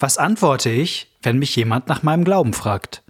Was antworte ich, wenn mich jemand nach meinem Glauben fragt?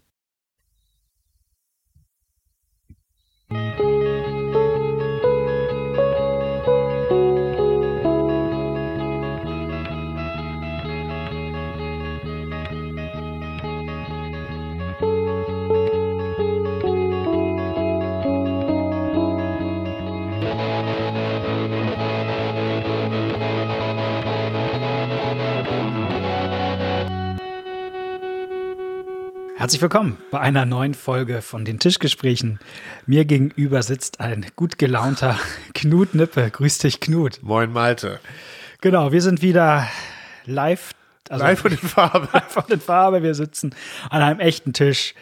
Herzlich willkommen bei einer neuen Folge von den Tischgesprächen. Mir gegenüber sitzt ein gut gelaunter Knut Nippe. Grüß dich, Knut. Moin, Malte. Genau, wir sind wieder live. Also live von den Farbe. Live von den Farbe. Wir sitzen an einem echten Tisch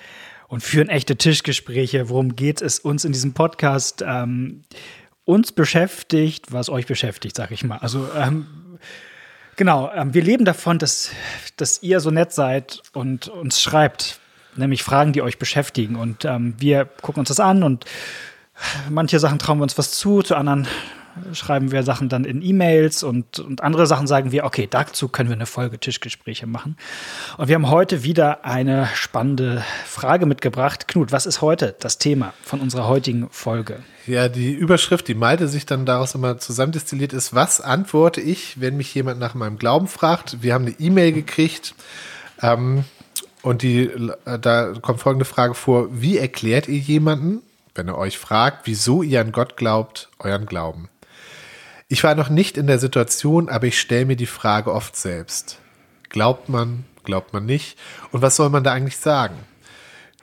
und führen echte Tischgespräche. Worum geht es uns in diesem Podcast? Ähm, uns beschäftigt, was euch beschäftigt, sag ich mal. Also ähm, Genau, ähm, wir leben davon, dass, dass ihr so nett seid und uns schreibt, nämlich Fragen, die euch beschäftigen. Und ähm, wir gucken uns das an und manche Sachen trauen wir uns was zu, zu anderen schreiben wir Sachen dann in E-Mails und, und andere Sachen sagen wir, okay, dazu können wir eine Folge Tischgespräche machen. Und wir haben heute wieder eine spannende Frage mitgebracht. Knut, was ist heute das Thema von unserer heutigen Folge? Ja, die Überschrift, die Malte sich dann daraus immer zusammendestilliert ist, was antworte ich, wenn mich jemand nach meinem Glauben fragt? Wir haben eine E-Mail gekriegt. Ähm, und die, da kommt folgende Frage vor: Wie erklärt ihr jemanden, wenn er euch fragt, wieso ihr an Gott glaubt, euren Glauben? Ich war noch nicht in der Situation, aber ich stelle mir die Frage oft selbst. Glaubt man, glaubt man nicht? Und was soll man da eigentlich sagen?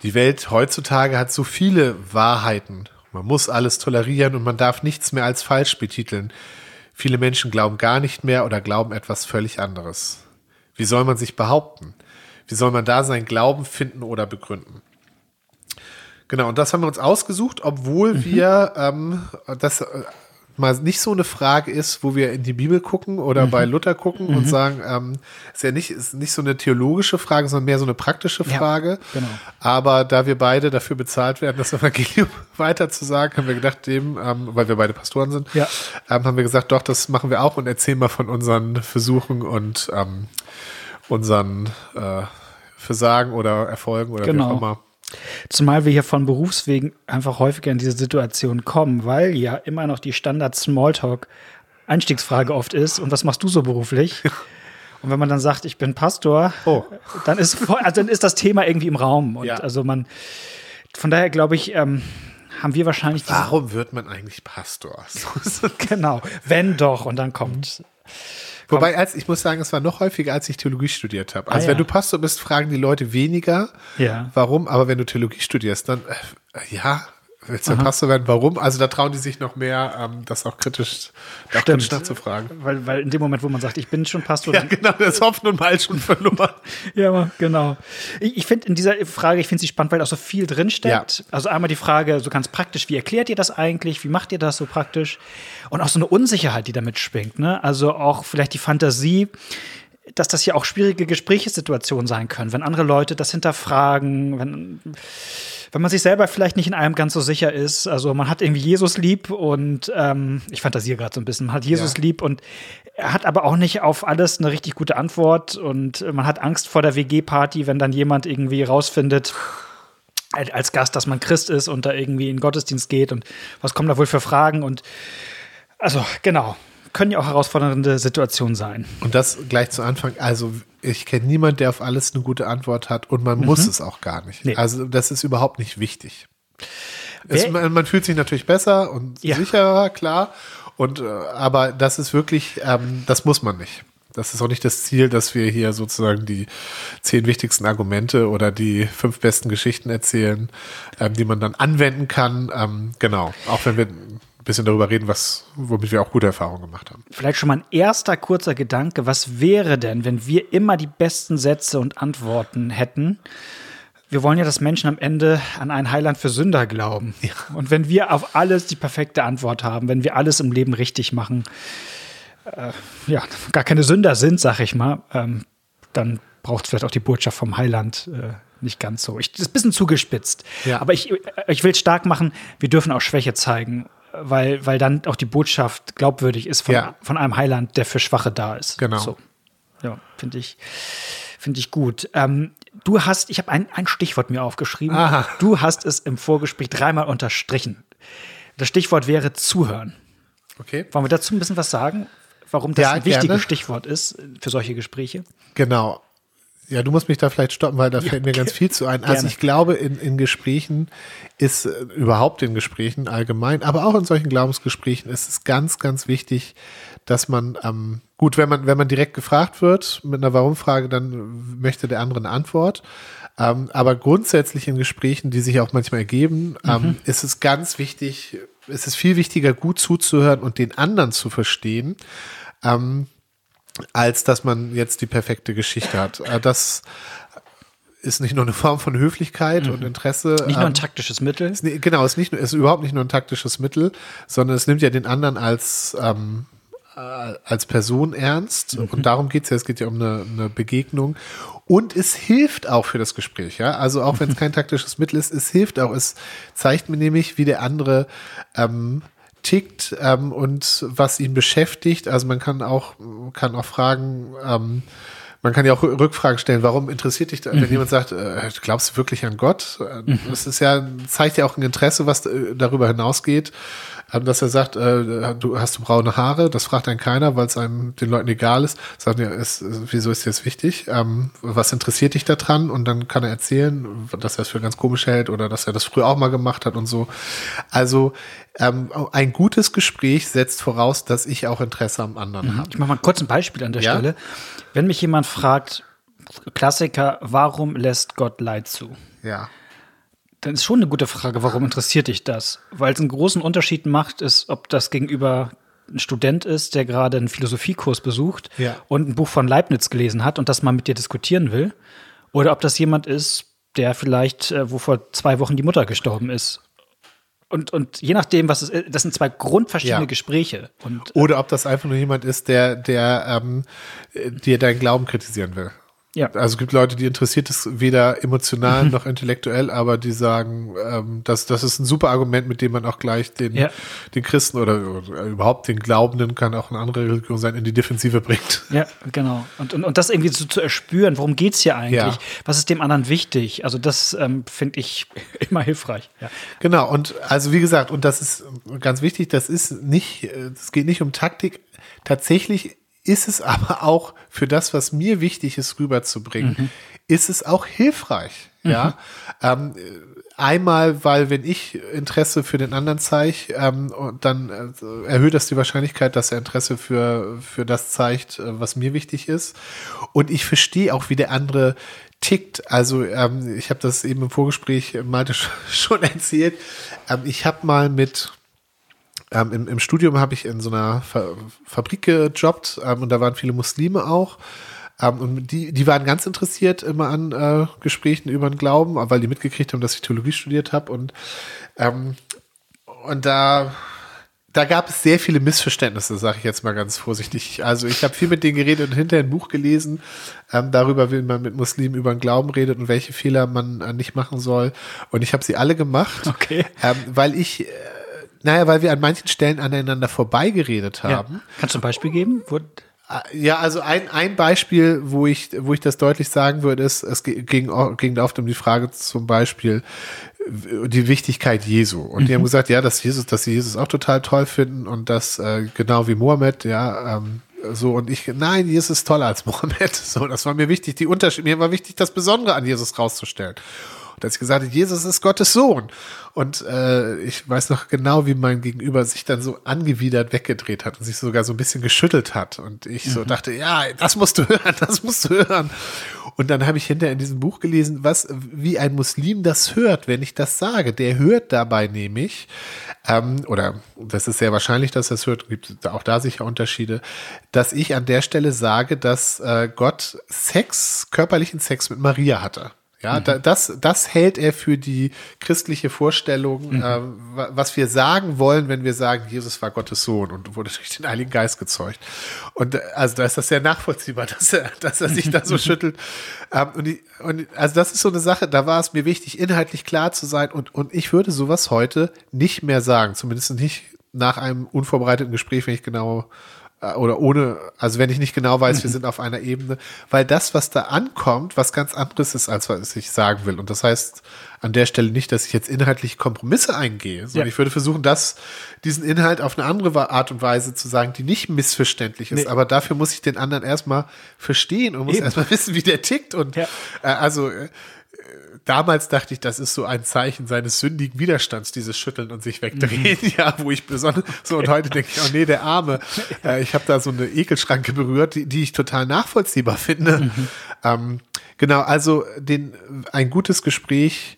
Die Welt heutzutage hat so viele Wahrheiten. Man muss alles tolerieren und man darf nichts mehr als falsch betiteln. Viele Menschen glauben gar nicht mehr oder glauben etwas völlig anderes. Wie soll man sich behaupten? Wie soll man da seinen Glauben finden oder begründen? Genau, und das haben wir uns ausgesucht, obwohl mhm. wir ähm, das äh, mal nicht so eine Frage ist, wo wir in die Bibel gucken oder mhm. bei Luther gucken mhm. und sagen, ähm, ist ja nicht, ist nicht so eine theologische Frage, sondern mehr so eine praktische Frage. Ja, genau. Aber da wir beide dafür bezahlt werden, das Evangelium weiter zu sagen, haben wir gedacht, dem, ähm, weil wir beide Pastoren sind, ja. ähm, haben wir gesagt, doch, das machen wir auch und erzählen mal von unseren Versuchen und ähm, unseren äh, Versagen oder Erfolgen oder genau. wie auch immer. Zumal wir hier von Berufswegen einfach häufiger in diese Situation kommen, weil ja immer noch die Standard-Smalltalk-Einstiegsfrage oft ist: Und was machst du so beruflich? Und wenn man dann sagt, ich bin Pastor, oh. dann, ist voll, also dann ist das Thema irgendwie im Raum. Und ja. also man, von daher glaube ich, ähm, haben wir wahrscheinlich. Warum wird man eigentlich Pastor? genau, wenn doch, und dann kommt. Wobei, als ich muss sagen, es war noch häufiger, als ich Theologie studiert habe. Also ah, wenn du Pastor bist, fragen die Leute weniger, ja. warum, aber wenn du Theologie studierst, dann äh, ja, Du Pastor werden? Warum? Also da trauen die sich noch mehr, ähm, das auch kritisch, auch kritisch nachzufragen. Weil, weil in dem Moment, wo man sagt, ich bin schon Pastor. Ja, genau, das Hoffen und Mal schon verloren. ja, genau. Ich, ich finde in dieser Frage, ich finde sie spannend, weil auch so viel drinsteckt. Ja. Also einmal die Frage, so ganz praktisch, wie erklärt ihr das eigentlich? Wie macht ihr das so praktisch? Und auch so eine Unsicherheit, die damit schwingt. Ne? Also auch vielleicht die Fantasie, dass das ja auch schwierige Gesprächssituationen sein können, wenn andere Leute das hinterfragen, wenn wenn man sich selber vielleicht nicht in allem ganz so sicher ist. Also man hat irgendwie Jesus lieb und ähm, ich fantasiere gerade so ein bisschen, man hat Jesus ja. lieb und er hat aber auch nicht auf alles eine richtig gute Antwort und man hat Angst vor der WG-Party, wenn dann jemand irgendwie rausfindet, als Gast, dass man Christ ist und da irgendwie in den Gottesdienst geht und was kommen da wohl für Fragen und also genau können ja auch herausfordernde Situationen sein. Und das gleich zu Anfang. Also ich kenne niemanden, der auf alles eine gute Antwort hat und man mhm. muss es auch gar nicht. Nee. Also das ist überhaupt nicht wichtig. Es, man, man, fühlt sich natürlich besser und ja. sicherer, klar. Und äh, aber das ist wirklich, ähm, das muss man nicht. Das ist auch nicht das Ziel, dass wir hier sozusagen die zehn wichtigsten Argumente oder die fünf besten Geschichten erzählen, ähm, die man dann anwenden kann. Ähm, genau, auch wenn wir bisschen darüber reden, was, womit wir auch gute Erfahrungen gemacht haben. Vielleicht schon mal ein erster kurzer Gedanke. Was wäre denn, wenn wir immer die besten Sätze und Antworten hätten? Wir wollen ja, dass Menschen am Ende an einen Heiland für Sünder glauben. Ja. Und wenn wir auf alles die perfekte Antwort haben, wenn wir alles im Leben richtig machen, äh, ja, gar keine Sünder sind, sag ich mal, ähm, dann braucht es vielleicht auch die Botschaft vom Heiland äh, nicht ganz so. Ich, das ist ein bisschen zugespitzt. Ja. Aber ich, ich will stark machen, wir dürfen auch Schwäche zeigen weil, weil dann auch die Botschaft glaubwürdig ist von, ja. von einem Heiland, der für Schwache da ist. Genau. So. Ja, finde ich, Finde ich gut. Ähm, du hast, ich habe ein, ein Stichwort mir aufgeschrieben. Aha. Du hast es im Vorgespräch dreimal unterstrichen. Das Stichwort wäre zuhören. Okay. Wollen wir dazu ein bisschen was sagen? Warum das Ja, ein wichtiges gerne. Stichwort ist für solche Gespräche? Genau. Ja, du musst mich da vielleicht stoppen, weil da Ja, fällt mir ganz viel zu ein. Also gerne. ich glaube, in, in Gesprächen ist, äh, überhaupt in Gesprächen allgemein, aber auch in solchen Glaubensgesprächen ist es ganz, ganz wichtig, dass man, ähm, gut, wenn man, wenn man direkt gefragt wird mit einer Warum-Frage, dann möchte der andere eine Antwort. Ähm, aber grundsätzlich in Gesprächen, die sich auch manchmal ergeben, ähm, ist es ganz wichtig, es ist viel wichtiger, gut zuzuhören und den anderen zu verstehen, ähm, als dass man jetzt die perfekte Geschichte hat. Äh, Das ist nicht nur eine Form von Höflichkeit und Interesse. Nicht nur ähm, ein taktisches Mittel. ist genau, ist nicht ist überhaupt nicht nur ein taktisches Mittel, sondern es nimmt ja den anderen als ähm, äh, als Person ernst und darum geht's ja, es geht ja um eine, eine Begegnung und es hilft auch für das Gespräch, ja, also auch wenn es kein taktisches Mittel ist, es hilft auch, es zeigt mir nämlich, wie der andere ähm, tickt ähm, und was ihn beschäftigt, also man kann auch, kann auch fragen, ähm, man kann ja auch Rü- Rückfragen stellen, warum interessiert dich, da, wenn jemand sagt, äh, glaubst du wirklich an Gott? Äh, Das ist ja, zeigt ja auch ein Interesse, was äh, darüber hinausgeht, dass er sagt, äh, du hast du braune Haare, das fragt einen keiner, weil es einem den Leuten egal ist. Sagt ja, ist, wieso ist dir das wichtig? Ähm, was interessiert dich daran? Und dann kann er erzählen, dass er es für ganz komisch hält oder dass er das früher auch mal gemacht hat und so. Also ähm, ein gutes Gespräch setzt voraus, dass ich auch Interesse am anderen habe. Ich mache mal kurz ein Beispiel an der Ja? Stelle. Wenn mich jemand fragt, Klassiker, warum lässt Gott Leid zu? Ja. Dann ist schon eine gute Frage, warum interessiert dich das? Weil es einen großen Unterschied macht, ist, ob das gegenüber ein Student ist, der gerade einen Philosophiekurs besucht Ja. und ein Buch von Leibniz gelesen hat und das mal mit dir diskutieren will. Oder ob das jemand ist, der vielleicht, äh, wo vor zwei Wochen die Mutter gestorben ist. Und, und je nachdem, was es ist, das sind zwei grundverschiedene Ja. Gespräche. Und Oder ob das einfach nur jemand ist, der, der ähm, äh, dir deinen Glauben kritisieren will. Ja, Also es gibt Leute, die interessiert es weder emotional noch intellektuell, aber die sagen, ähm, das, das ist ein super Argument, mit dem man auch gleich den, Ja. den Christen oder, oder überhaupt den Glaubenden, kann auch eine andere Religion sein, in die Defensive bringt. Ja, genau. Und, und, und das irgendwie so zu erspüren, worum geht's hier eigentlich? Ja. Was ist dem anderen wichtig? Also das ähm, finde ich immer hilfreich. Ja. Genau, und also wie gesagt, und das ist ganz wichtig, das ist nicht, äh, es geht nicht um Taktik. Tatsächlich ist es aber auch für das, was mir wichtig ist, rüberzubringen, ist es auch hilfreich. Ja. Ähm, einmal, weil wenn ich Interesse für den anderen zeige, ähm, dann äh, erhöht das die Wahrscheinlichkeit, dass er Interesse für, für das zeigt, äh, was mir wichtig ist. Und ich verstehe auch, wie der andere tickt. Also ähm, ich habe das eben im Vorgespräch Malte sch- schon erzählt. Ähm, ich habe mal mit ähm, im, Im Studium habe ich in so einer Fa Fabrik gejobbt ähm, und da waren viele Muslime auch. Ähm, und die, die waren ganz interessiert immer an äh, Gesprächen über den Glauben, weil die mitgekriegt haben, dass ich Theologie studiert habe. Und, ähm, und da, da gab es sehr viele Missverständnisse, sage ich jetzt mal ganz vorsichtig. Also ich habe viel mit denen geredet und hinterher ein Buch gelesen ähm, darüber, wie man mit Muslimen über den Glauben redet und welche Fehler man äh, nicht machen soll. Und ich habe sie alle gemacht, Okay. ähm, weil ich, äh, naja, weil wir an manchen Stellen aneinander vorbeigeredet Ja. haben. Kannst du ein Beispiel geben? Wo, Ja, also ein, ein Beispiel, wo ich, wo ich das deutlich sagen würde, ist, es ging, ging oft um die Frage zum Beispiel die Wichtigkeit Jesu. Und die haben gesagt, ja, dass Jesus, dass sie Jesus auch total toll finden und dass äh, genau wie Mohammed, ja, ähm, so und ich, nein, Jesus ist toller als Mohammed. So, das war mir wichtig. Die Unterschied, mir war wichtig, das Besondere an Jesus rauszustellen. Und als ich gesagt habe, Jesus ist Gottes Sohn. Und äh, ich weiß noch genau, wie mein Gegenüber sich dann so angewidert weggedreht hat und sich sogar so ein bisschen geschüttelt hat. Und ich so dachte, ja, das musst du hören, das musst du hören. Und dann habe ich hinterher in diesem Buch gelesen, was, wie ein Muslim das hört, wenn ich das sage. Der hört dabei nämlich, ähm, oder das ist sehr wahrscheinlich, dass er es hört, gibt auch da sicher Unterschiede, dass ich an der Stelle sage, dass äh, Gott Sex, körperlichen Sex mit Maria hatte. Ja, da, das, das hält er für die christliche Vorstellung, äh, wa- was wir sagen wollen, wenn wir sagen, Jesus war Gottes Sohn und wurde durch den Heiligen Geist gezeugt. Und äh, also da ist das sehr nachvollziehbar, dass er, dass er sich da so schüttelt. Ähm, und, die, und also das ist so eine Sache, da war es mir wichtig, inhaltlich klar zu sein und, und ich würde sowas heute nicht mehr sagen, zumindest nicht nach einem unvorbereiteten Gespräch, wenn ich genau äh, oder ohne, also wenn ich nicht genau weiß, wir sind auf einer Ebene, weil das, was da ankommt, was ganz anderes ist, als was ich sagen will. Und das heißt an der Stelle nicht, dass ich jetzt inhaltlich Kompromisse eingehe, sondern Ja. ich würde versuchen, das, diesen Inhalt auf eine andere Art und Weise zu sagen, die nicht missverständlich ist. Nee. Aber dafür muss ich den anderen erstmal verstehen und muss Eben. erstmal wissen, wie der tickt. Und Ja. äh, also äh, damals dachte ich, das ist so ein Zeichen seines sündigen Widerstands, dieses Schütteln und sich wegdrehen, ja, wo ich besonders so und heute denke ich, oh nee, der Arme, äh, ich habe da so eine Ekelschranke berührt, die, die ich total nachvollziehbar finde. Ähm, genau, also den, ein gutes Gespräch,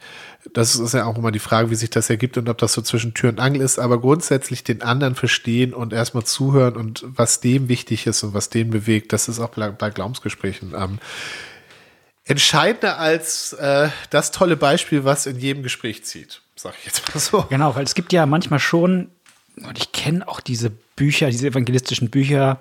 das ist ja auch immer die Frage, wie sich das ergibt und ob das so zwischen Tür und Angel ist, aber grundsätzlich den anderen verstehen und erstmal zuhören und was dem wichtig ist und was den bewegt, das ist auch bei, bei Glaubensgesprächen. Ähm, entscheidender als äh, das tolle Beispiel, was in jedem Gespräch zieht, sag ich jetzt mal so. Genau, weil es gibt ja manchmal schon, und ich kenne auch diese Bücher, diese evangelistischen Bücher,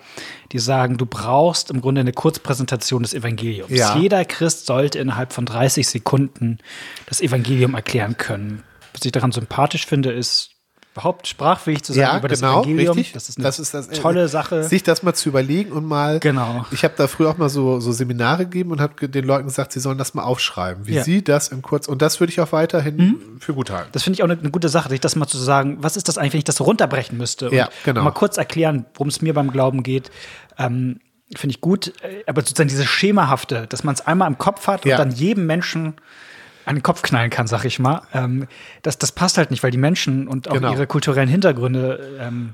die sagen, du brauchst im Grunde eine Kurzpräsentation des Evangeliums. Ja. Jeder Christ sollte innerhalb von 30 Sekunden das Evangelium erklären können. Was ich daran sympathisch finde, ist überhaupt sprachfähig zu sein Ja, über das genau, Evangelium. richtig. Das ist eine Das ist das, äh, tolle Sache. Sich das mal zu überlegen und mal. Genau. Ich habe da früher auch mal so, so Seminare gegeben und habe den Leuten gesagt, sie sollen das mal aufschreiben, wie Ja. Mhm. sie das im Kurz. Und das würde ich auch weiterhin für gut halten. Das finde ich auch eine, eine gute Sache, sich das mal zu sagen, was ist das eigentlich, wenn ich das so runterbrechen müsste? Ja, und genau. Mal kurz erklären, worum es mir beim Glauben geht. Ähm, finde ich gut. Äh, Aber sozusagen dieses Schemahafte, dass man es einmal im Kopf hat Ja. und dann jedem Menschen an den Kopf knallen kann, sag ich mal. Ähm, das, das passt halt nicht, weil die Menschen und auch Genau. ihre kulturellen Hintergründe ähm,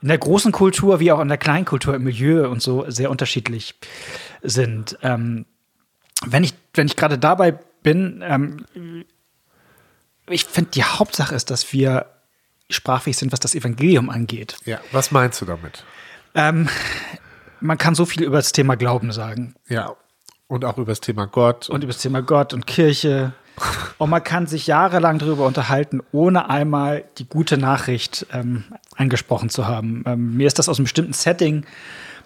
in der großen Kultur wie auch in der kleinen Kultur im Milieu und so sehr unterschiedlich sind. Ähm, wenn ich, wenn ich gerade dabei bin, ähm, ich finde, die Hauptsache ist, dass wir sprachfähig sind, was das Evangelium angeht. Ja, was meinst du damit? Ähm, man kann so viel über das Thema Glauben sagen Ja. Und auch über das Thema Gott. und über das Thema Gott und Kirche. Und man kann sich jahrelang darüber unterhalten, ohne einmal die gute Nachricht ähm, angesprochen zu haben. Ähm, mir ist das aus einem bestimmten Setting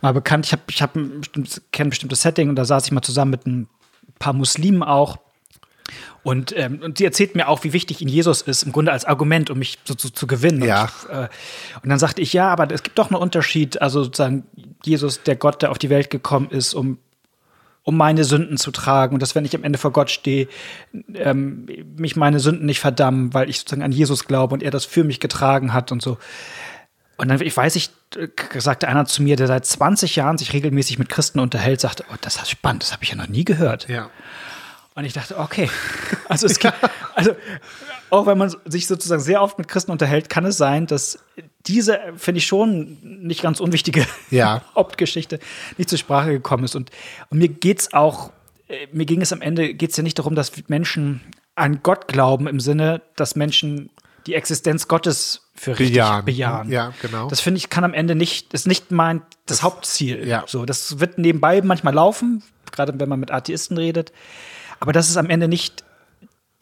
mal bekannt. Ich habe ich hab ein bestimmtes, kenne ein bestimmtes Setting und da saß ich mal zusammen mit ein paar Muslimen auch. Und, ähm, und sie erzählt mir auch, wie wichtig ihnen Jesus ist, im Grunde als Argument, um mich so zu, zu gewinnen. Ja. Und, äh, und dann sagte ich, ja, aber es gibt doch einen Unterschied. Also sozusagen Jesus, der Gott, der auf die Welt gekommen ist, um um meine Sünden zu tragen und dass, wenn ich am Ende vor Gott stehe, ähm, mich meine Sünden nicht verdammen, weil ich sozusagen an Jesus glaube und er das für mich getragen hat und so. Und dann, ich weiß ich, äh, sagte einer zu mir, der seit 20 Jahren sich regelmäßig mit Christen unterhält, sagte, oh, das ist spannend, das habe ich ja noch nie gehört. ja. Und ich dachte, okay. Also, es gibt, also auch wenn man sich sozusagen sehr oft mit Christen unterhält, kann es sein, dass diese, finde ich schon, nicht ganz unwichtige Ja. Hauptgeschichte nicht zur Sprache gekommen ist. Und, und mir geht's auch, äh, mir ging es am Ende, geht es ja nicht darum, dass Menschen an Gott glauben, im Sinne, dass Menschen die Existenz Gottes für richtig Bejahen. bejahen. Ja, genau. Das finde ich kann am Ende nicht, ist nicht mein das, Hauptziel. ja. So, das wird nebenbei manchmal laufen, gerade wenn man mit Atheisten redet. Aber das ist am Ende nicht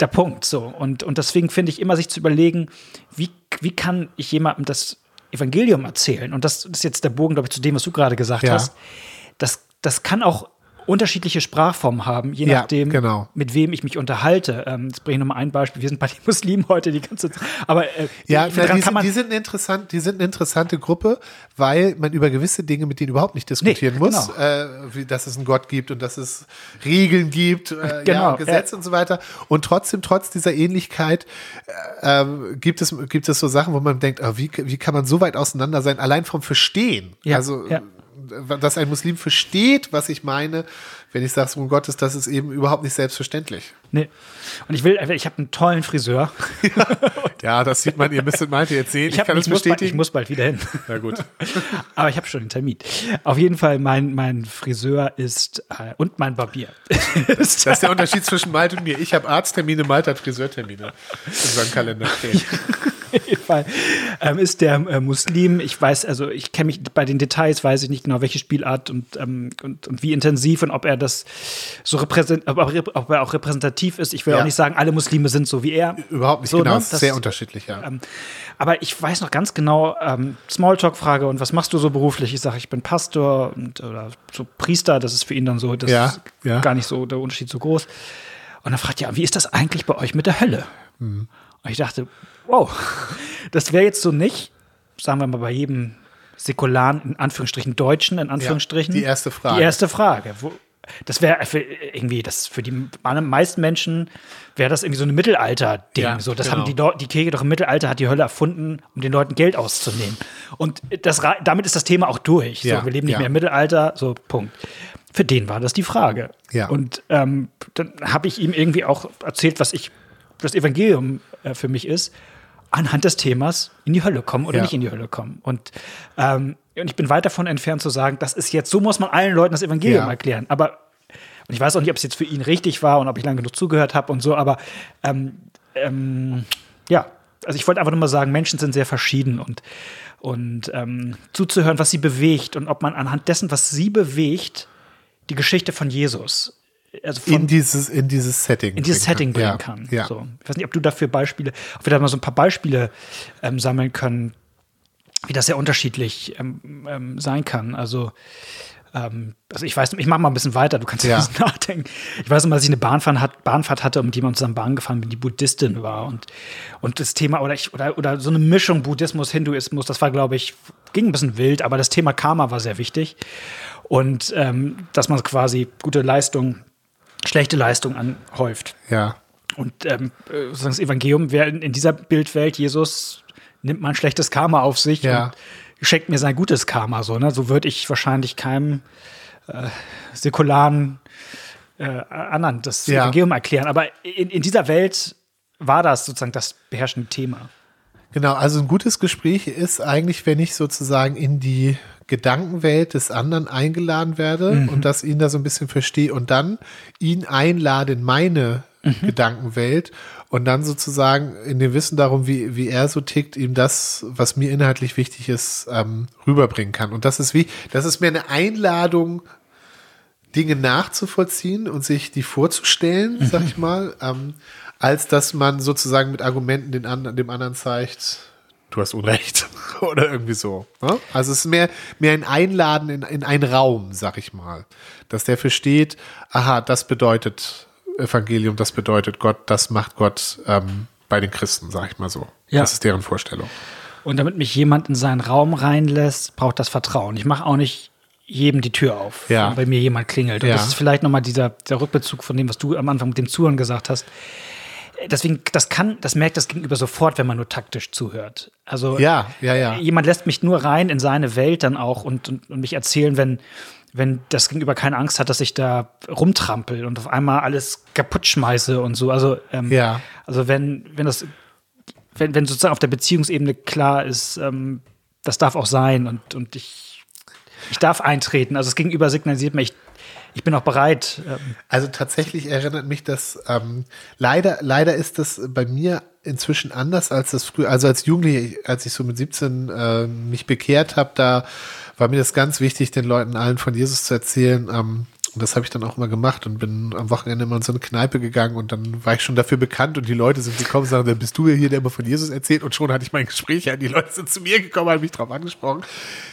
der Punkt. So. Und, und deswegen finde ich immer, sich zu überlegen, wie, wie kann ich jemandem das Evangelium erzählen? Und das ist jetzt der Bogen, glaube ich, zu dem, was du gerade gesagt Ja. hast. Das, das kann auch unterschiedliche Sprachformen haben, je Ja, nachdem, genau. mit wem ich mich unterhalte. Ähm, jetzt bringe ich nochmal ein Beispiel. Wir sind bei den Muslimen heute die ganze Zeit. Aber äh, Ja, finde, na, die, sind, die, sind eine interessant, die sind eine interessante Gruppe, weil man über gewisse Dinge mit denen überhaupt nicht diskutieren Nee, muss. genau. Äh, wie, dass es einen Gott gibt und dass es Regeln gibt, äh, Genau, ja, Gesetze und so weiter. Und trotzdem, trotz dieser Ähnlichkeit, äh, ähm, gibt, es, gibt es so Sachen, wo man denkt, ah, wie, wie kann man so weit auseinander sein, allein vom Verstehen. Ja, also, ja. Dass ein Muslim versteht, was ich meine, wenn ich sage, um Gottes, das ist eben überhaupt nicht selbstverständlich. Nee. Und ich will, ich habe einen tollen Friseur. Ja, das sieht man, ihr müsstet meinte jetzt sehen. Ich, hab- kann es muss bald, ich bestätigen. muss bald wieder hin. Na gut. Aber ich habe schon den Termin. Auf jeden Fall, mein, mein Friseur ist äh, und mein Barbier. Das ist der Unterschied zwischen Malte und mir. Ich habe Arzttermine, Malte hat Friseurtermine in seinem Kalender stehen. Jeden Fall ähm, ist der äh, Muslim. Ich weiß, also ich kenne mich bei den Details, weiß ich nicht genau, welche Spielart und, ähm, und, und wie intensiv und ob er das so repräsent, ob, er- ob er auch repräsentativ ist. Ich will Ja. auch nicht sagen, alle Muslime sind so wie er. Überhaupt nicht So, genau. ne? Das- sehr unterschiedlich, ja. Ähm, aber ich weiß noch ganz genau, ähm, Smalltalk-Frage, und was machst du so beruflich? Ich sage, ich bin Pastor und, oder so Priester, das ist für ihn dann so, das Ja, ist ja. gar nicht so der Unterschied so groß. Und dann fragt er, ja, wie ist das eigentlich bei euch mit der Hölle? Mhm. Und ich dachte, wow, das wäre jetzt so nicht, sagen wir mal, bei jedem säkularen, in Anführungsstrichen Deutschen, in Anführungsstrichen. Ja, die erste Frage. Die erste Frage. Wo, das wäre für irgendwie, das für die meisten Menschen wäre das irgendwie so ein Mittelalter-Ding. Ja, so, das genau. haben die, die Kirche doch im Mittelalter hat die Hölle erfunden, um den Leuten Geld auszunehmen. Und das, damit ist das Thema auch durch. Ja, so, wir leben nicht mehr im Mittelalter, so Punkt. Für den war das die Frage. Und ähm, dann habe ich ihm irgendwie auch erzählt, was ich das Evangelium äh, für mich ist, anhand des Themas in die Hölle kommen oder nicht in die Hölle kommen. Und ähm, und ich bin weit davon entfernt zu sagen, das ist jetzt, so muss man allen Leuten das Evangelium ja. erklären. Aber, und ich weiß auch nicht, ob es jetzt für ihn richtig war und ob ich lange genug zugehört habe und so, aber ähm, ähm, ja, also ich wollte einfach nur mal sagen, Menschen sind sehr verschieden und, und ähm, zuzuhören, was sie bewegt und ob man anhand dessen, was sie bewegt, die Geschichte von Jesus also von, in dieses in dieses Setting in dieses Setting bringen kann. Ja, So. Ich weiß nicht, ob du dafür Beispiele, ob wir da mal so ein paar Beispiele ähm, sammeln können, wie das sehr unterschiedlich ähm, ähm, sein kann. Also, ähm, also ich weiß, ich mache mal ein bisschen weiter, du kannst ja ein nachdenken. Ich weiß noch dass ich eine Bahnfahrt, hat, Bahnfahrt hatte, mit jemandem zusammen Bahn gefahren bin, die Buddhistin war und, und das Thema, oder, ich, oder, oder so eine Mischung Buddhismus, Hinduismus, das war, glaube ich, ging ein bisschen wild, aber das Thema Karma war sehr wichtig. Und ähm, dass man quasi gute Leistung, schlechte Leistung anhäuft. Ja. Und ähm, äh, das Evangelium wäre in dieser Bildwelt Jesus nimmt man schlechtes Karma auf sich ja. und schenkt mir sein gutes Karma. So, ne? so würde ich wahrscheinlich keinem äh, säkularen äh, anderen das ja. Evangelium erklären. Aber in, in dieser Welt war das sozusagen das beherrschende Thema. Genau, also ein gutes Gespräch ist eigentlich, wenn ich sozusagen in die Gedankenwelt des anderen eingeladen werde mhm. und das ihn da so ein bisschen verstehe und dann ihn einlade in meine mhm. Gedankenwelt und dann sozusagen in dem Wissen darum, wie, wie er so tickt, ihm das, was mir inhaltlich wichtig ist, ähm, rüberbringen kann. Und das ist wie, das ist mir eine Einladung, Dinge nachzuvollziehen und sich die vorzustellen, mhm. sag ich mal, ähm, als dass man sozusagen mit Argumenten den anderen, dem anderen zeigt, du hast Unrecht oder irgendwie so. Ne? Also es ist mehr, mehr ein Einladen in, in einen Raum, sag ich mal, dass der versteht, aha, das bedeutet Evangelium, das bedeutet Gott, das macht Gott ähm, bei den Christen, sag ich mal so. Ja. Das ist deren Vorstellung. Und damit mich jemand in seinen Raum reinlässt, braucht das Vertrauen. Ich mache auch nicht jedem die Tür auf, ja. wenn bei mir jemand klingelt. Und ja. das ist vielleicht nochmal dieser der Rückbezug von dem, was du am Anfang mit dem Zuhören gesagt hast. Deswegen, das kann, das merkt das Gegenüber sofort, wenn man nur taktisch zuhört. Also ja, ja, ja. jemand lässt mich nur rein in seine Welt dann auch und, und, und mich erzählen, wenn, wenn das Gegenüber keine Angst hat, dass ich da rumtrampel und auf einmal alles kaputt schmeiße und so. Also, ähm, ja. also wenn, wenn das, wenn, wenn sozusagen auf der Beziehungsebene klar ist, ähm, das darf auch sein und, und ich, ich darf eintreten. Also das Gegenüber signalisiert mir, ich, ich bin auch bereit. Ähm. Also tatsächlich erinnert mich das, ähm, leider, leider ist das bei mir inzwischen anders als das früher, also als Jugendliche, als ich so mit 17 äh, mich bekehrt habe, da war mir das ganz wichtig, den Leuten allen von Jesus zu erzählen. Ähm, und das habe ich dann auch immer gemacht und bin am Wochenende immer in so eine Kneipe gegangen und dann war ich schon dafür bekannt und die Leute sind gekommen und sagen, dann bist du hier, der immer von Jesus erzählt und schon hatte ich mein Gespräch ja, die Leute sind zu mir gekommen, haben mich drauf angesprochen.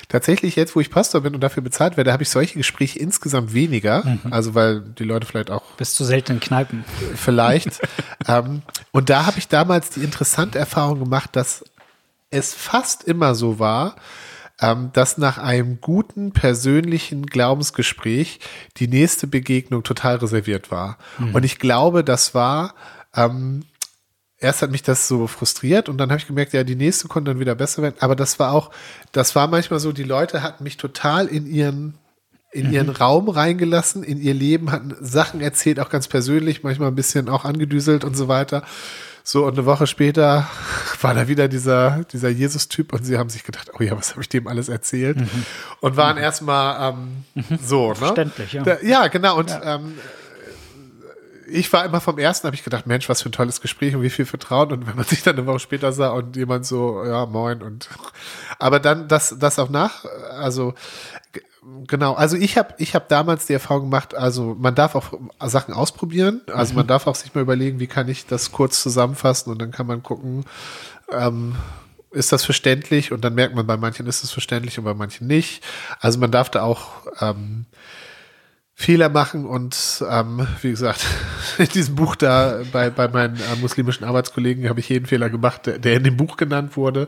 Tatsächlich jetzt, wo ich Pastor bin und dafür bezahlt werde, habe ich solche Gespräche insgesamt weniger, mhm. also weil die Leute vielleicht auch bis zu seltenen Kneipen vielleicht. ähm, und da habe ich damals die interessante Erfahrung gemacht, dass es fast immer so war, dass nach einem guten persönlichen Glaubensgespräch die nächste Begegnung total reserviert war. Mhm. Und ich glaube, das war, ähm, erst hat mich das so frustriert und dann habe ich gemerkt, ja, die nächste konnte dann wieder besser werden. Aber das war auch, das war manchmal so, die Leute hatten mich total in ihren in ihren mhm. Raum reingelassen, in ihr Leben, hatten Sachen erzählt, auch ganz persönlich, manchmal ein bisschen auch angedüselt und so weiter. So, und eine Woche später war da wieder dieser, dieser Jesus-Typ und sie haben sich gedacht, oh ja, was habe ich dem alles erzählt? Mhm. Und waren mhm. erstmal ähm, mhm. so, ne? Verständlich, ja. Da, ja, genau. Und ja. Ähm, ich war immer vom ersten, habe ich gedacht, Mensch, was für ein tolles Gespräch und wie viel Vertrauen. Und wenn man sich dann eine Woche später sah und jemand so, ja, moin und aber dann das, das auch nach, also genau. Also ich habe ich hab damals die Erfahrung gemacht, also man darf auch Sachen ausprobieren. Also mhm. man darf auch sich mal überlegen, wie kann ich das kurz zusammenfassen und dann kann man gucken, ähm, ist das verständlich und dann merkt man, bei manchen ist es verständlich und bei manchen nicht. Also man darf da auch ähm, Fehler machen und ähm, wie gesagt, in diesem Buch da bei, bei meinen äh, muslimischen Arbeitskollegen habe ich jeden Fehler gemacht, der, der in dem Buch genannt wurde.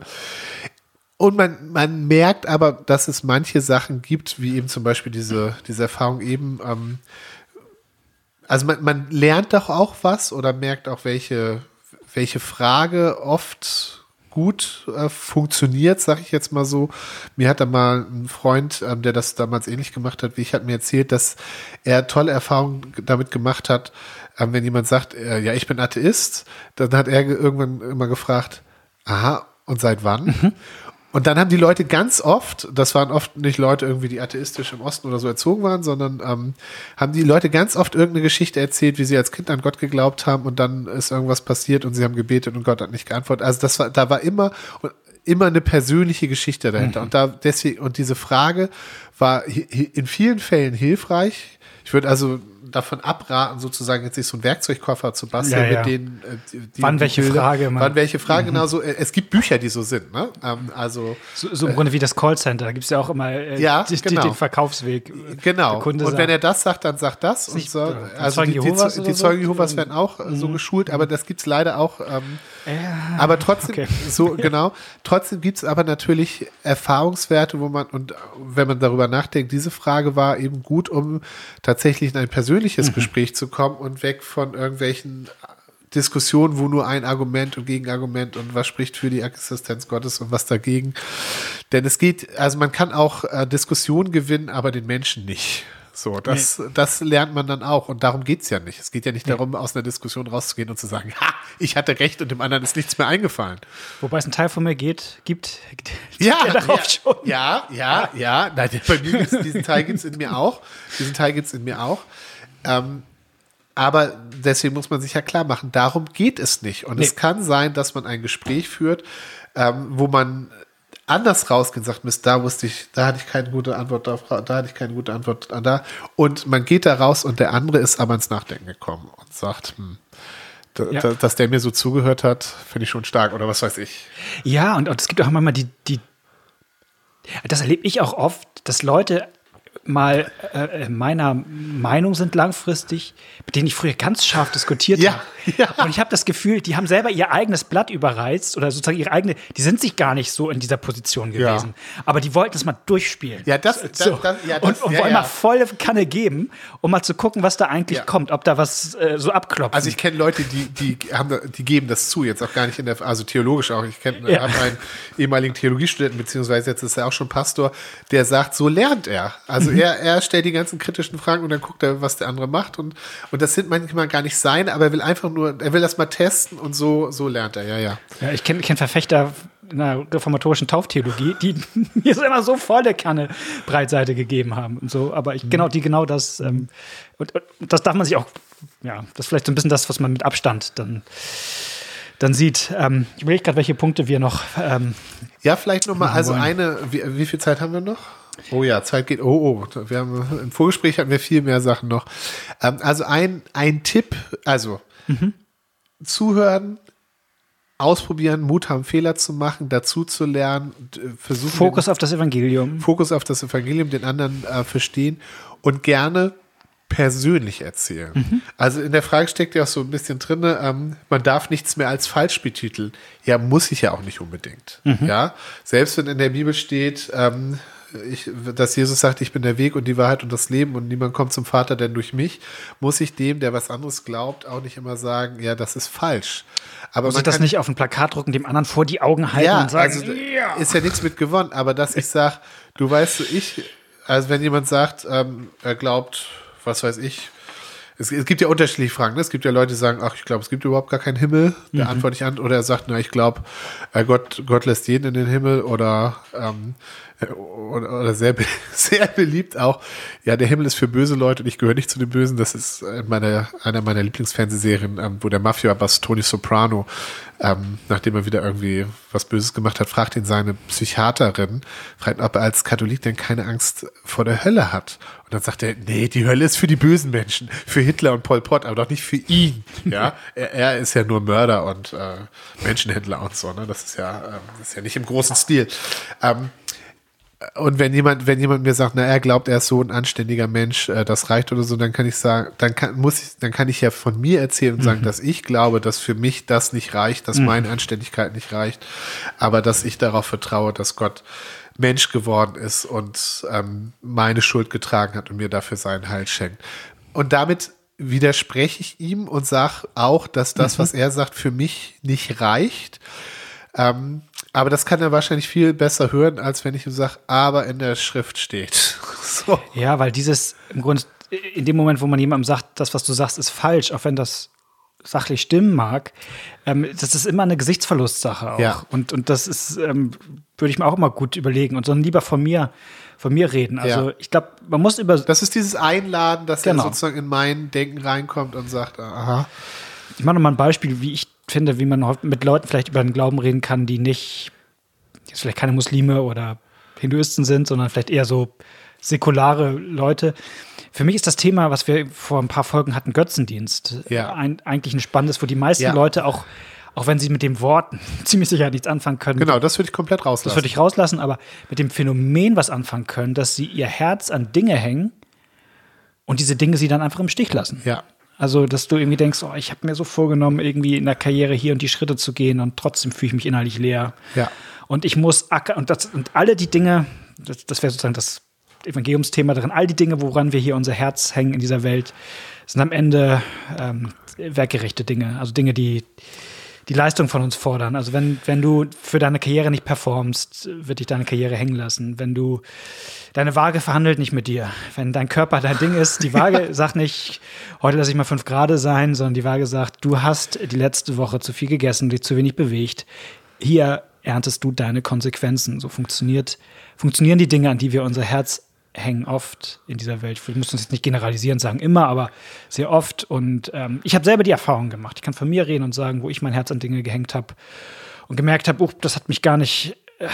Und man, man merkt aber, dass es manche Sachen gibt, wie eben zum Beispiel diese, diese Erfahrung eben, ähm, also man, man lernt doch auch was oder merkt auch, welche, welche Frage oft gut äh, funktioniert, sag ich jetzt mal so. Mir hat da mal ein Freund, ähm, der das damals ähnlich gemacht hat, wie ich, hat mir erzählt, dass er tolle Erfahrungen damit gemacht hat, ähm, wenn jemand sagt, äh, ja, ich bin Atheist, dann hat er irgendwann immer gefragt, aha, und seit wann? Mhm. Und dann haben die Leute ganz oft, das waren oft nicht Leute irgendwie, die atheistisch im Osten oder so erzogen waren, sondern ähm, haben die Leute ganz oft irgendeine Geschichte erzählt, wie sie als Kind an Gott geglaubt haben und dann ist irgendwas passiert und sie haben gebetet und Gott hat nicht geantwortet. Also das war, da war immer, immer eine persönliche Geschichte dahinter. Mhm. Und da deswegen, und diese Frage war in vielen Fällen hilfreich. Ich würde also davon abraten, sozusagen jetzt sich so einen Werkzeugkoffer zu basteln, Ja, ja. mit denen äh, die, die Wann welche Bilder- Frage man- Wann welche Frage, Mhm. genau so. äh, Es gibt Bücher, die so sind, ne? Ähm, also So, so im Grunde wie das Callcenter. Da gibt es ja auch immer äh, Ja, die, die, genau. den Verkaufsweg. äh, Genau. Und sagt, wenn er das sagt, dann sagt das. Und so. Also Zeugen die, die, Jehovas die, oder Zeugen so? Jehovas werden auch äh, so geschult, aber das gibt's leider auch. Ähm, aber trotzdem, okay. so genau, trotzdem gibt's aber natürlich Erfahrungswerte, wo man, und wenn man darüber nachdenkt, diese Frage war eben gut, um tatsächlich in ein persönliches Mhm. Gespräch zu kommen und weg von irgendwelchen Diskussionen, wo nur ein Argument und Gegenargument und was spricht für die Existenz Gottes und was dagegen. Denn es geht, also man kann auch äh, Diskussionen gewinnen, aber den Menschen nicht. So, das, das lernt man dann auch. Und darum geht's ja nicht. Es geht ja nicht darum, aus einer Diskussion rauszugehen und zu sagen, ha, ich hatte recht und dem anderen ist nichts mehr eingefallen. Wobei es einen Teil von mir geht, gibt, Ja, der darauf ja, schon. ja, ja, ja. Nein, bei mir gibt's, diesen Teil gibt's in mir auch. Diesen Teil gibt's in mir auch. Ähm, aber deswegen muss man sich ja klar machen, darum geht es nicht. Und es Nee. kann sein, dass man ein Gespräch führt, ähm, wo man anders rausgeht und sagt, Mist, da wusste ich, da hatte ich keine gute Antwort darauf, da hatte ich keine gute Antwort da. Und man geht da raus und der andere ist aber ins Nachdenken gekommen und sagt, hm, da, Ja. da, dass der mir so zugehört hat, finde ich schon stark oder was weiß ich. Ja, und, und es gibt auch manchmal die, die das erlebe ich auch oft, dass Leute mal äh, meiner Meinung sind langfristig, mit denen ich früher ganz scharf diskutiert Ja, habe. ja. Und ich habe das Gefühl, die haben selber ihr eigenes Blatt überreizt oder sozusagen ihre eigene, die sind sich gar nicht so in dieser Position Ja. gewesen. Aber die wollten es mal durchspielen. Ja, das- so. das- das- ja, das- und, und ja, wollen ja. mal volle Kanne geben, um mal zu gucken, was da eigentlich Ja. kommt, ob da was äh, so abklopft. Also ich kenne Leute, die, die haben, die geben das zu, jetzt auch gar nicht in der, also theologisch auch. Ich kenne, Ja. einen ehemaligen Theologiestudenten, beziehungsweise jetzt ist er auch schon Pastor, der sagt, so lernt er. Also. Er, er stellt die ganzen kritischen Fragen und dann guckt er, was der andere macht und, und das sind manchmal gar nicht seine, aber er will einfach nur, er will das mal testen und so, so lernt er, ja, ja. Ja, ich kenne kenn Verfechter einer reformatorischen Tauftheologie, die mir so immer so volle Kanne Breitseite gegeben haben und so. Aber ich genau, die genau das ähm, und, und das darf man sich auch, ja, das ist vielleicht so ein bisschen das, was man mit Abstand dann dann sieht. Ähm, ich überlege gerade, welche Punkte wir noch. Ähm, Ja, vielleicht nochmal, also wollen. eine, wie, wie viel Zeit haben wir noch? Oh ja, Zeit geht, oh, oh, wir haben, im Vorgespräch hatten wir viel mehr Sachen noch. Ähm, also ein, ein Tipp, also zuhören, ausprobieren, Mut haben, Fehler zu machen, dazu zu lernen, d- versuchen, Fokus auf das Evangelium. den, Fokus auf das Evangelium, den anderen äh, verstehen und gerne persönlich erzählen. Also in der Frage steckt ja auch so ein bisschen drin, ähm, man darf nichts mehr als falsch betiteln. Ja, muss ich ja auch nicht unbedingt. Ja, selbst wenn in der Bibel steht, ähm, ich, dass Jesus sagt, ich bin der Weg und die Wahrheit und das Leben und niemand kommt zum Vater denn durch mich, muss ich dem, der was anderes glaubt, auch nicht immer sagen, ja, das ist falsch. Aber Muss man ich das kann- nicht auf ein Plakat drucken, dem anderen vor die Augen halten und sagen, also ja. ist ja nichts mit gewonnen, aber dass ich sage, du weißt, so ich, also wenn jemand sagt, ähm, er glaubt, was weiß ich, es, es gibt ja unterschiedliche Fragen. Ne? Es gibt ja Leute, die sagen, ach, ich glaube, es gibt überhaupt gar keinen Himmel. Da antworte ich an. Oder er sagt, na, ich glaube, äh, Gott, Gott lässt jeden in den Himmel. Oder, ähm, äh, oder, sehr, sehr beliebt auch, ja, der Himmel ist für böse Leute und ich gehöre nicht zu den Bösen. Das ist äh, meine, einer meiner Lieblingsfernsehserien, ähm, wo der Mafia-Bass Tony Soprano, ähm, nachdem er wieder irgendwie was Böses gemacht hat, fragt ihn seine Psychiaterin, fragt, ob er als Katholik denn keine Angst vor der Hölle hat. Und dann sagt er, nee, die Hölle ist für die bösen Menschen, für Hitler und Pol Pot, aber doch nicht für ihn. Ja, er, er ist ja nur Mörder und äh, Menschenhändler und so. Ne? Das ist ja, ähm, das ist ja nicht im großen Stil. Ähm, und wenn jemand, wenn jemand mir sagt, na, er glaubt, er ist so ein anständiger Mensch, äh, das reicht oder so, dann kann ich sagen, dann kann, muss ich, dann kann ich ja von mir erzählen und sagen, mhm. dass ich glaube, dass für mich das nicht reicht, dass mhm. meine Anständigkeit nicht reicht, aber dass ich darauf vertraue, dass Gott Mensch geworden ist und ähm, meine Schuld getragen hat und mir dafür seinen Heil schenkt. Und damit widerspreche ich ihm und sage auch, dass das, mhm. was er sagt, für mich nicht reicht. Ähm, aber das kann er wahrscheinlich viel besser hören, als wenn ich ihm sage, aber in der Schrift steht. so. Ja, weil dieses im Grunde in dem Moment, wo man jemandem sagt, das, was du sagst, ist falsch, auch wenn das sachlich stimmen mag, ähm, das ist immer eine Gesichtsverlustsache auch. Ja. Und, und das ist, ähm, würde ich mir auch immer gut überlegen und sondern lieber von mir, von mir reden. Also ja. ich glaube, man muss über. Das ist dieses Einladen, dass genau. er sozusagen in mein Denken reinkommt und sagt, aha. Ich mache noch mal ein Beispiel, wie ich finde, wie man mit Leuten vielleicht über den Glauben reden kann, die nicht, jetzt vielleicht keine Muslime oder Hinduisten sind, sondern vielleicht eher so säkulare Leute. Für mich ist das Thema, was wir vor ein paar Folgen hatten, Götzendienst, ja. ein, eigentlich ein spannendes, wo die meisten ja. Leute auch, auch wenn sie mit dem Wort ziemlich sicher nichts anfangen können. Genau, das würde ich komplett rauslassen. Das würde ich rauslassen, aber mit dem Phänomen was anfangen können, dass sie ihr Herz an Dinge hängen und diese Dinge sie dann einfach im Stich lassen. Ja. Also, dass du irgendwie denkst, oh, ich habe mir so vorgenommen, irgendwie in der Karriere hier und die Schritte zu gehen und trotzdem fühle ich mich innerlich leer. Ja. Und ich muss acker und, das, und alle die Dinge, das, das wäre sozusagen das Evangeliumsthema darin, all die Dinge, woran wir hier unser Herz hängen in dieser Welt, sind am Ende ähm, werkgerechte Dinge. Also Dinge, die die Leistung von uns fordern. Also wenn, wenn du für deine Karriere nicht performst, wird dich deine Karriere hängen lassen. Wenn du deine Waage verhandelt nicht mit dir. Wenn dein Körper dein Ding ist, die Waage sagt nicht, heute lasse ich mal fünf Grad sein, sondern die Waage sagt, du hast die letzte Woche zu viel gegessen, dich zu wenig bewegt. Hier erntest du deine Konsequenzen. So funktioniert, funktionieren die Dinge, an die wir unser Herz hängen oft in dieser Welt. Wir müssen uns jetzt nicht generalisieren sagen, immer, aber sehr oft. Und ähm, ich habe selber die Erfahrung gemacht. Ich kann von mir reden und sagen, wo ich mein Herz an Dinge gehängt habe und gemerkt habe, oh, das hat mich gar nicht, äh,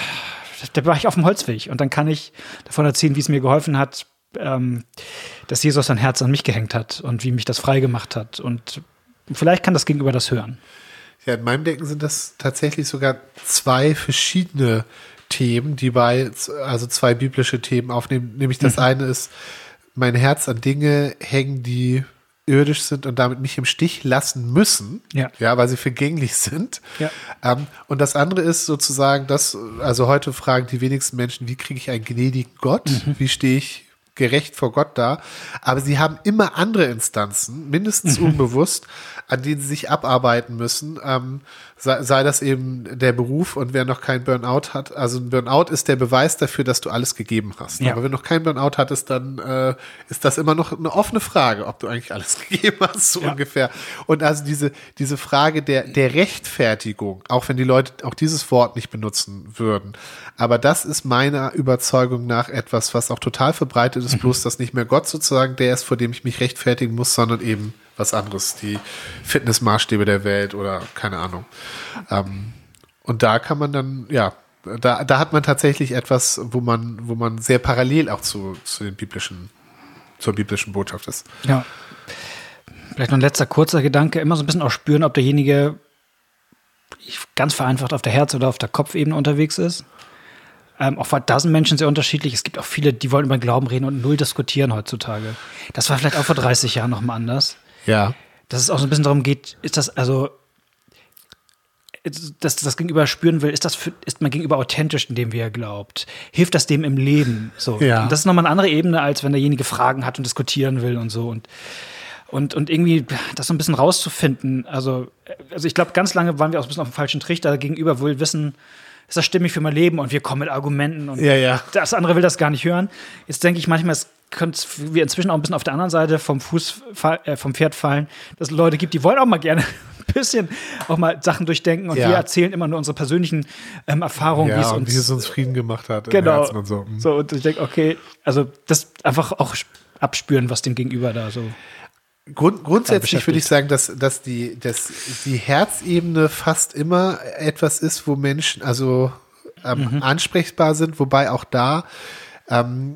da war ich auf dem Holzweg. Und dann kann ich davon erzählen, wie es mir geholfen hat, ähm, dass Jesus sein Herz an mich gehängt hat und wie mich das frei gemacht hat. Und vielleicht kann das Gegenüber das hören. Ja, in meinem Denken sind das tatsächlich sogar zwei verschiedene Themen, die bei, also zwei biblische Themen aufnehmen. Nämlich das mhm. eine ist, mein Herz an Dinge hängen, die irdisch sind und damit mich im Stich lassen müssen, ja, ja weil sie vergänglich sind. Ja. Ähm, und das andere ist sozusagen, dass, also heute fragen die wenigsten Menschen, wie kriege ich einen gnädigen Gott? Mhm. Wie stehe ich gerecht vor Gott da. Aber sie haben immer andere Instanzen, mindestens mhm. unbewusst, an denen sie sich abarbeiten müssen. Ähm, sei, sei, das eben der Beruf und wer noch kein Burnout hat. Also ein Burnout ist der Beweis dafür, dass du alles gegeben hast. Ja. Aber wenn du noch kein Burnout hattest, dann äh, ist das immer noch eine offene Frage, ob du eigentlich alles gegeben hast, so ja. ungefähr. Und also diese, diese Frage der, der Rechtfertigung, auch wenn die Leute auch dieses Wort nicht benutzen würden. Aber das ist meiner Überzeugung nach etwas, was auch total verbreitet ist, mhm. bloß dass nicht mehr Gott sozusagen der ist, vor dem ich mich rechtfertigen muss, sondern eben was anderes, die Fitnessmaßstäbe der Welt oder keine Ahnung. Ähm, und da kann man dann, ja, da, da hat man tatsächlich etwas, wo man, wo man sehr parallel auch zu, zu den biblischen, zur biblischen Botschaft ist. Ja. Vielleicht noch ein letzter kurzer Gedanke, immer so ein bisschen auch spüren, ob derjenige ganz vereinfacht auf der Herz- oder auf der Kopfebene unterwegs ist. Ähm, auch da sind Menschen sehr unterschiedlich. Es gibt auch viele, die wollen über den Glauben reden und null diskutieren heutzutage. Das war vielleicht auch vor 30 Jahren noch mal anders. Ja. Dass es auch so ein bisschen darum geht, ist das also, dass das Gegenüber spüren will, ist das für, ist man gegenüber authentisch, in dem wie er glaubt? Hilft das dem im Leben? So. Ja. Und das ist nochmal eine andere Ebene, als wenn derjenige Fragen hat und diskutieren will und so. Und, und, und irgendwie das so ein bisschen rauszufinden. Also, also ich glaube, ganz lange waren wir auch ein bisschen auf dem falschen Trichter. Gegenüber will wissen, ist das stimmig für mein Leben und wir kommen mit Argumenten und ja, ja. das andere will das gar nicht hören. Jetzt denke ich manchmal, es könnte wir inzwischen auch ein bisschen auf der anderen Seite vom Fuß äh, vom Pferd fallen, dass es Leute gibt, die wollen auch mal gerne ein bisschen auch mal Sachen durchdenken und ja. wir erzählen immer nur unsere persönlichen ähm, Erfahrungen, ja, wie es uns, wie es uns Frieden gemacht hat genau, und so. Mhm. so. und ich denke, okay, also das einfach auch abspüren, was dem Gegenüber da so Grund, grundsätzlich würde ich sagen, dass, dass, die, dass die Herzebene fast immer etwas ist, wo Menschen also ähm, mhm. ansprechbar sind, wobei auch da ähm,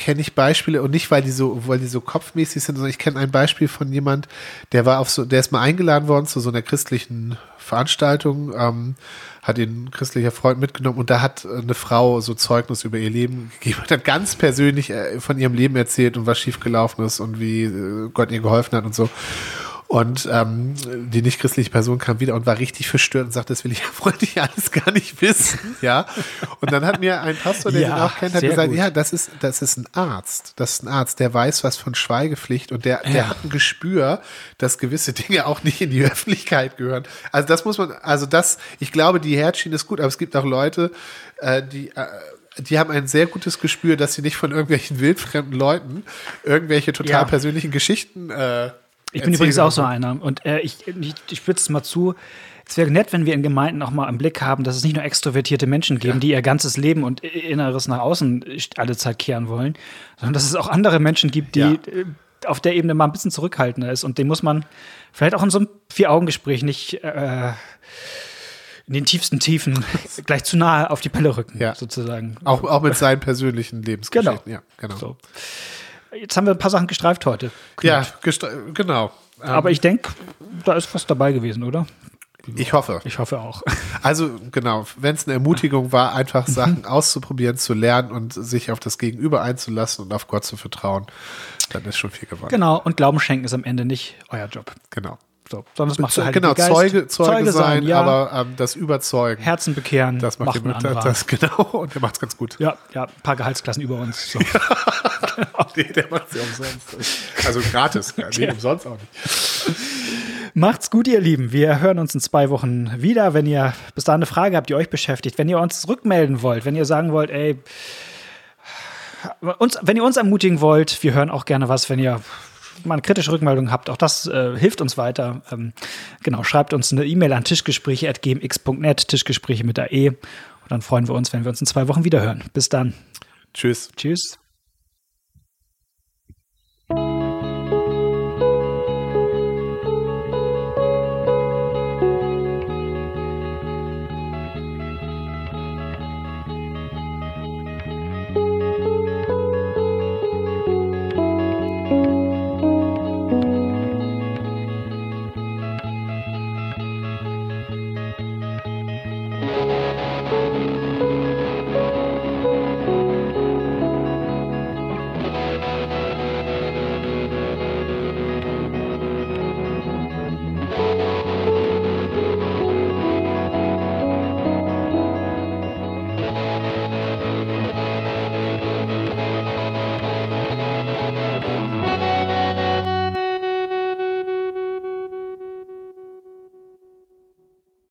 kenne ich Beispiele und nicht, weil die so, weil die so kopfmäßig sind, sondern ich kenne ein Beispiel von jemand, der war auf so, der ist mal eingeladen worden zu so einer christlichen Veranstaltung, ähm, hat ihn ein christlicher Freund mitgenommen und da hat eine Frau so Zeugnis über ihr Leben gegeben und hat ganz persönlich äh, von ihrem Leben erzählt und was schiefgelaufen ist und wie äh, Gott ihr geholfen hat und so. Und ähm, die nicht-christliche Person kam wieder und war richtig verstört und sagte, das will ich ja freundlich alles gar nicht wissen. Ja. Und dann hat mir ein Pastor, der ja, ihn auch kennt, hat gesagt, gut. ja, das ist, das ist ein Arzt. Das ist ein Arzt, der weiß was von Schweigepflicht und der, der ja. hat ein Gespür, dass gewisse Dinge auch nicht in die Öffentlichkeit gehören. Also das muss man, also das, ich glaube, die Herzschiene ist gut, aber es gibt auch Leute, äh, die äh, die haben ein sehr gutes Gespür, dass sie nicht von irgendwelchen wildfremden Leuten irgendwelche total ja. persönlichen Geschichten äh, ich bin übrigens auch so einer. Und äh, ich, ich, ich spitze es mal zu. Es wäre nett, wenn wir in Gemeinden auch mal im Blick haben, dass es nicht nur extrovertierte Menschen geben, ja. die ihr ganzes Leben und Inneres nach außen alle Zeit kehren wollen, sondern dass es auch andere Menschen gibt, die ja. Äh, auf der Ebene mal ein bisschen zurückhaltender ist. Und den muss man vielleicht auch in so einem Vier-Augen-Gespräch nicht äh, in den tiefsten Tiefen gleich zu nahe auf die Pelle rücken, ja. sozusagen. Auch, auch mit seinen persönlichen Lebensgeschichten. Genau. Ja, genau. So. Jetzt haben wir ein paar Sachen gestreift heute. Ja, genau. Aber ähm, ich denke, da ist was dabei gewesen, oder? Ich hoffe. Ich hoffe auch. Also genau, wenn es eine Ermutigung war, einfach Sachen auszuprobieren, zu lernen und sich auf das Gegenüber einzulassen und auf Gott zu vertrauen, dann ist schon viel gewonnen. Genau, und Glauben schenken ist am Ende nicht euer Job. Genau. So, sondern das macht halt Genau, Zeuge, Zeuge, Zeuge, sein, ja. aber ähm, das Überzeugen. Herzen bekehren. Das macht, macht ein das, das, genau, und der macht es ganz gut. Ja, ja, ein paar Gehaltsklassen über uns. So. genau. Nee, der macht ja umsonst. Also gratis, ja, nee, umsonst auch nicht. Macht's gut, ihr Lieben. Wir hören uns in zwei Wochen wieder. Wenn ihr bis dahin eine Frage habt, die euch beschäftigt, wenn ihr uns rückmelden wollt, wenn ihr sagen wollt, ey, uns, wenn ihr uns ermutigen wollt, wir hören auch gerne was, wenn ihr mal eine kritische Rückmeldung habt, auch das äh, hilft uns weiter. Ähm, genau, schreibt uns eine E-Mail an tischgespräche.gmx.net, Tischgespräche mit der E. Und dann freuen wir uns, wenn wir uns in zwei Wochen wieder hören. Bis dann. Tschüss. Tschüss.